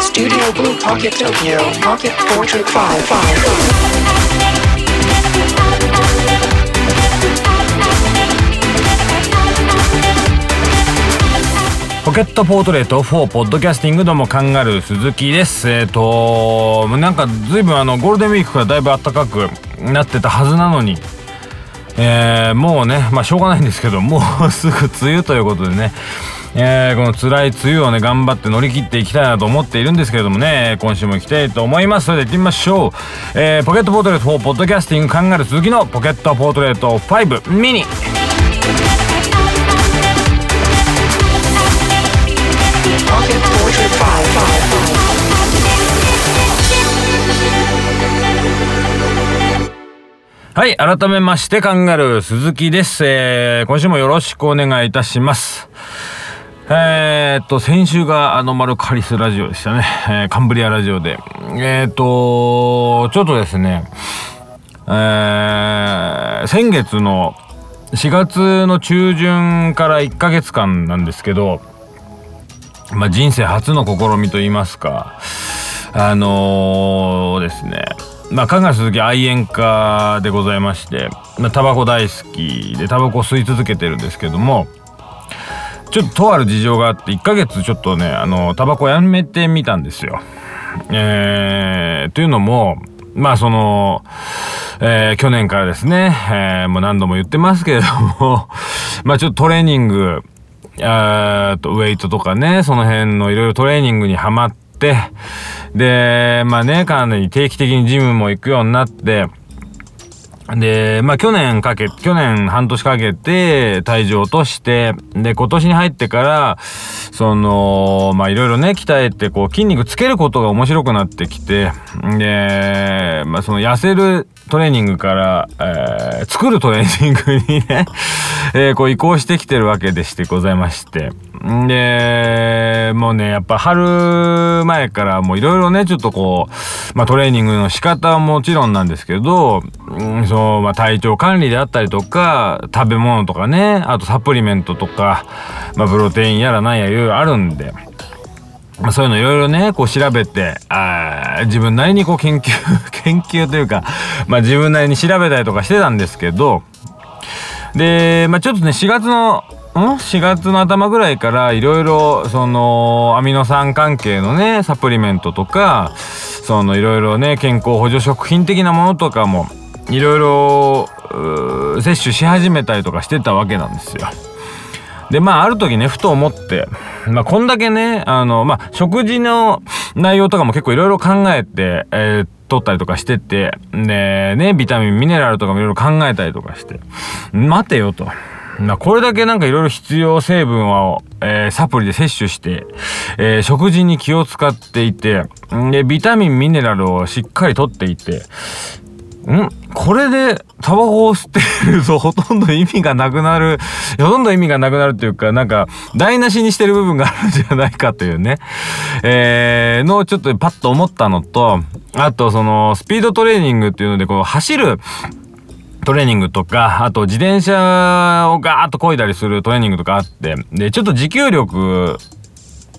Studio Blue Pocket Tokyo Pocket Portrait 5ポケットポートレート4ポッドキャスティングどうもカンガルー鈴木です。えっ、となんか随分あのゴールデンウィークからだいぶ暖かくなってたはずなのにえーもうねまあしょうがないんですけどもうすぐ梅雨ということでね。えーこの辛い梅雨をね頑張って乗り切っていきたいなと思っているんですけれどもね今週も行きたいと思いますそれでは行ってみましょう、えーポケットポートレート4ポッドキャスティングカンガルー鈴木のポケットポートレート5ミニはい、改めまして、カンガルー鈴木です。えー、今週もよろしくお願いいたします。えー、っと、先週がアノマルカリスラジオでしたね。えーカンブリアラジオで。えー、っと、ちょっとですね、えー、先月の4月の中旬から1ヶ月間なんですけど、まあ、人生初の試みと言いますか、あのですね、まあ、香川鈴木愛煙家でございまして、まあ、タバコ大好きで、タバコ吸い続けてるんですけども、ちょっととある事情があって、1ヶ月ちょっとね、あの、タバコやめてみたんですよ。えー、というのも、まあその、えー去年からですね、えーもう何度も言ってますけれども、まあちょっとトレーニング、えーと、ウェイトとかね、その辺のいろいろトレーニングにハマって、で、まあね、かなり定期的にジムも行くようになって、で、まあ去年かけ、去年半年かけて体重を落として、で、今年に入ってから、その、まあいろいろね、鍛えて、こう筋肉つけることが面白くなってきて、で、まあその痩せるトレーニングから、えー作るトレーニングにね、えこう移行してきてるわけでしてございまして。で、もうね、やっぱ春前からもういろいろね、ちょっとこう、まあトレーニングの仕方はもちろんなんですけど、うんそう、まあ体調管理であったりとか、食べ物とかね、あとサプリメントとか、まあプロテインやらなんやいろいろあるんで、そういうのいろいろね、こう調べて、あ自分なりにこう研究、研究というか、まあ自分なりに調べたりとかしてたんですけど、で、まあちょっとね、4月の、?4 月の頭ぐらいからいろいろ、その、アミノ酸関係のね、サプリメントとか、そのいろいろね、健康補助食品的なものとかも、いろいろ、摂取し始めたりとかしてたわけなんですよ。で、まあ、ある時ね、ふと思って、まあ、こんだけね、あの、まあ、食事の内容とかも結構いろいろ考えて、えー取ったりとかしてて、で、ね、ビタミン、ミネラルとかもいろいろ考えたりとかして、待てよと。まあ、これだけなんかいろいろ必要成分を、えーサプリで摂取して、えー食事に気を使っていて、で、ビタミン、ミネラルをしっかり取っていて、んこれでタバコを吸っているとほとんど意味がなくなる、ほとんど意味がなくなるというか、なんか台無しにしてる部分があるんじゃないかというね、えー、のをちょっとパッと思ったのと、あとそのスピードトレーニングっていうのでこう走るトレーニングとか、あと自転車をガーッと漕いだりするトレーニングとかあって、で、ちょっと持久力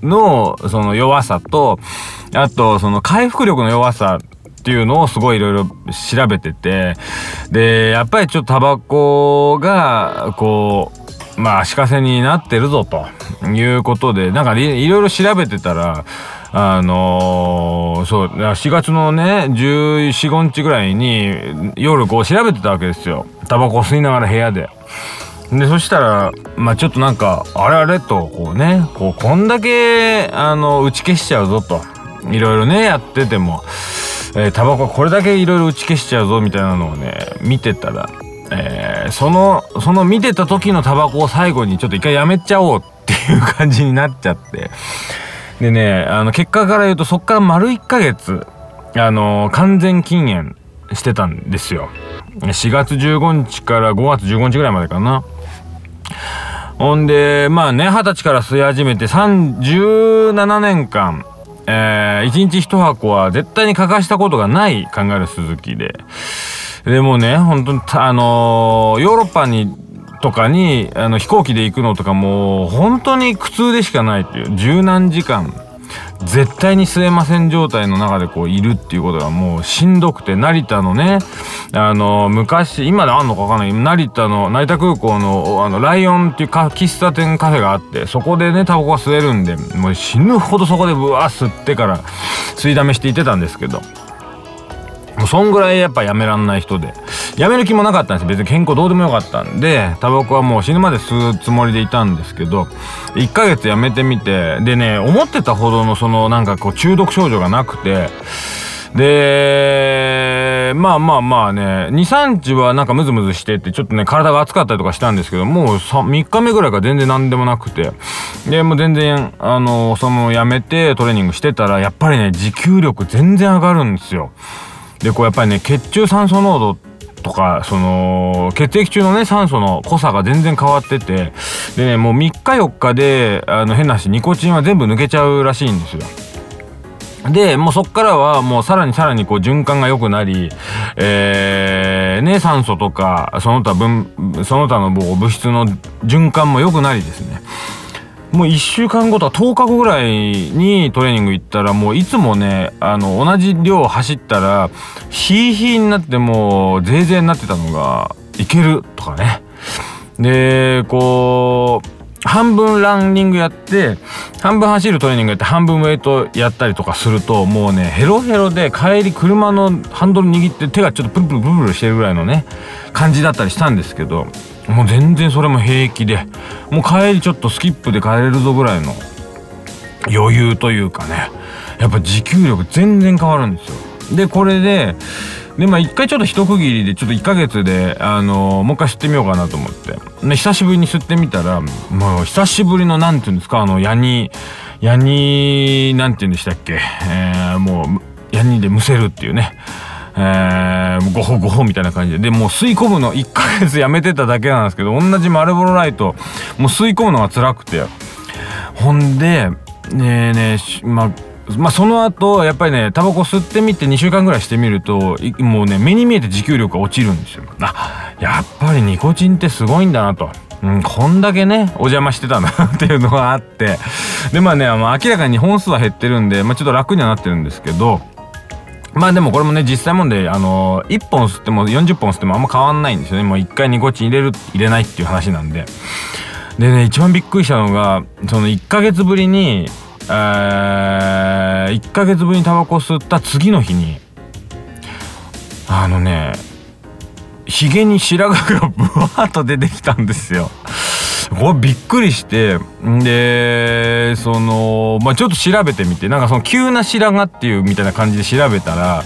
のその弱さと、あとその回復力の弱さっていうのをすごいいろいろ調べてて、で、やっぱりちょっとタバコが、こう、まあ足かせになってるぞということで、なんかいいろいろ調べてたら、あのーそう、4月のね、1415日ぐらいに夜こう調べてたわけですよ。タバコ吸いながら部屋で。で、そしたら、まあちょっとなんか、あれあれと、こうね、こう、こんだけ、あの、打ち消しちゃうぞと。いろいろね、やってても、えータバコこれだけいろいろ打ち消しちゃうぞ、みたいなのをね、見てたら、えーその、その見てた時のタバコを最後にちょっと一回やめちゃおうっていう感じになっちゃって。でね、あの、結果から言うと、そっから丸1ヶ月、あの、完全禁煙してたんですよ。4月15日から5月15日ぐらいまでかな。ほんで、まあね、20歳から吸い始めて37年間、えー、1日1箱は絶対に欠かしたことがない考える鈴木で。でもね、本当に、あのーヨーロッパにとかにあの飛行機で行くのとかもう本当に苦痛でしかないっていう十何時間絶対に吸えません状態の中でこういるっていうことがもうしんどくて成田のねあの昔今であんのか分かんない成田の成田空港のあのライオンっていうか喫茶店カフェがあってそこでねタバコが吸えるんでもう死ぬほどそこでブワー吸ってから吸いだめしていってたんですけどもうそんぐらいやっぱやめらんない人で。やめる気もなかったんです別に健康どうでもよかったんでタバコはもう死ぬまで吸うつもりでいたんですけど1ヶ月やめてみてでね思ってたほどのそのなんかこう中毒症状がなくてでまあまあまあね23日はなんかムズムズしてってちょっとね体が熱かったりとかしたんですけどもう3日目ぐらいが全然何でもなくてでもう全然あのそのやめてトレーニングしてたらやっぱりね持久力全然上がるんですよ。でこうやっぱりね血中酸素濃度とかその血液中のね酸素の濃さが全然変わっててでねもう3日4日であの変な話ニコチンは全部抜けちゃうらしいんですよ。でもうそっからはもうさらにさらにこう循環が良くなり、えー、ね酸素とかその他分その他の物質の循環も良くなりですねもう1週間後とか10日後ぐらいにトレーニング行ったらもういつもねあの同じ量走ったらヒーヒーになってもうぜいぜいになってたのがいけるとかね。でこう半分ランニングやって半分走るトレーニングやって半分ウェイトやったりとかするともうねヘロヘロで帰り車のハンドル握って手がちょっとプルプルプルプルしてるぐらいのね感じだったりしたんですけどもう全然それも平気でもう帰りちょっとスキップで帰れるぞぐらいの余裕というかねやっぱ持久力全然変わるんですよ。でこれででまあ一回ちょっと一区切りでちょっと1ヶ月であのー、もう一回吸ってみようかなと思って。で久しぶりに吸ってみたらもう久しぶりの何て言うんですかあのヤニヤニなんて言うんでしたっけ、えー、もうヤニでむせるっていうね。えー、ゴホゴホみたいな感じで。でもう吸い込むの1ヶ月やめてただけなんですけど同じマルボロライトもう吸い込むのが辛くて。ほんでねえねえまあまあその後やっぱりねタバコ吸ってみて2週間ぐらいしてみるともうね目に見えて持久力が落ちるんですよ。あやっぱりニコチンってすごいんだなと。うん、こんだけねお邪魔してたなっていうのがあって。でまあねあの明らかに本数は減ってるんで、まあ、ちょっと楽にはなってるんですけど。まあでもこれもね実際もんであの1本吸っても40本吸ってもあんま変わんないんですよね。もう1回ニコチン入れる入れないっていう話なんで。でね一番びっくりしたのがその1ヶ月ぶりにえー、1ヶ月ぶりにタバコ吸った次の日にあのねひげに白髪がブワーッと出てきたんですよ。これびっくりしてでそのまあちょっと調べてみてなんかその急な白髪っていうみたいな感じで調べたら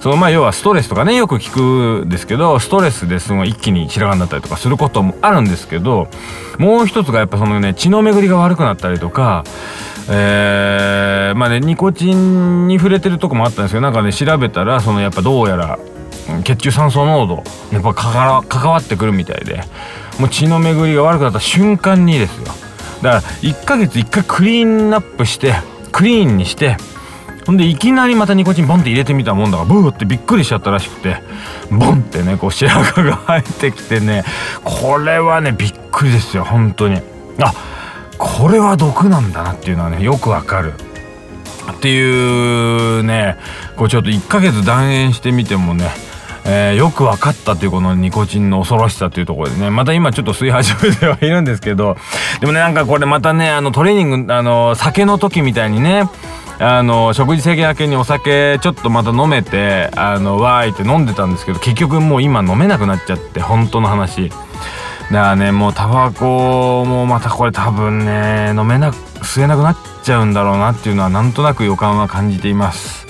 そのまあ要はストレスとかねよく聞くんですけどストレスでその一気に白髪になったりとかすることもあるんですけどもう一つがやっぱそのね血の巡りが悪くなったりとかえー、まあねニコチンに触れてるとこもあったんですけどなんかね調べたらそのやっぱどうやら血中酸素濃度やっぱ関わってくるみたいでもう血の巡りが悪くなった瞬間にですよ。だから1ヶ月1回クリーンアップしてクリーンにしてほんでいきなりまたニコチンボンって入れてみたもんだからブーってびっくりしちゃったらしくてボンってねこう白髪が生えてきてねこれはねびっくりですよ本当に。あこれは毒なんだなっていうのはねよくわかる。っていうねこうちょっと1ヶ月断煙してみてもねえー、よく分かったというこのニコチンの恐ろしさというところでね。また今ちょっと吸い始めてはいるんですけど。でもねなんかこれまたねあのトレーニングあの酒の時みたいにねあの食事制限明けにお酒ちょっとまた飲めてあのわーいって飲んでたんですけど結局もう今飲めなくなっちゃって本当の話。だからねもうタバコもまたこれ多分ね飲めなく吸えなくなっちゃうんだろうなっていうのはなんとなく予感は感じています。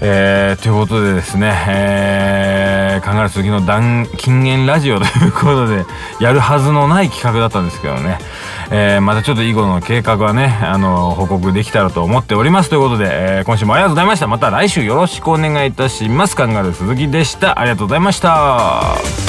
えー、ということでですね、えー、考える次の禁煙ラジオということで、やるはずのない企画だったんですけどね、えー、またちょっと以後の計画はね、あの、報告できたらと思っておりますということで、えー、今週もありがとうございました。また来週よろしくお願いいたします。考える鈴木でした。ありがとうございました。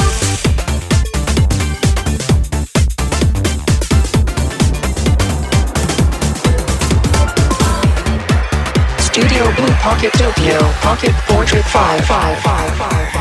Pocket Tokyo Pocket Portrait 55555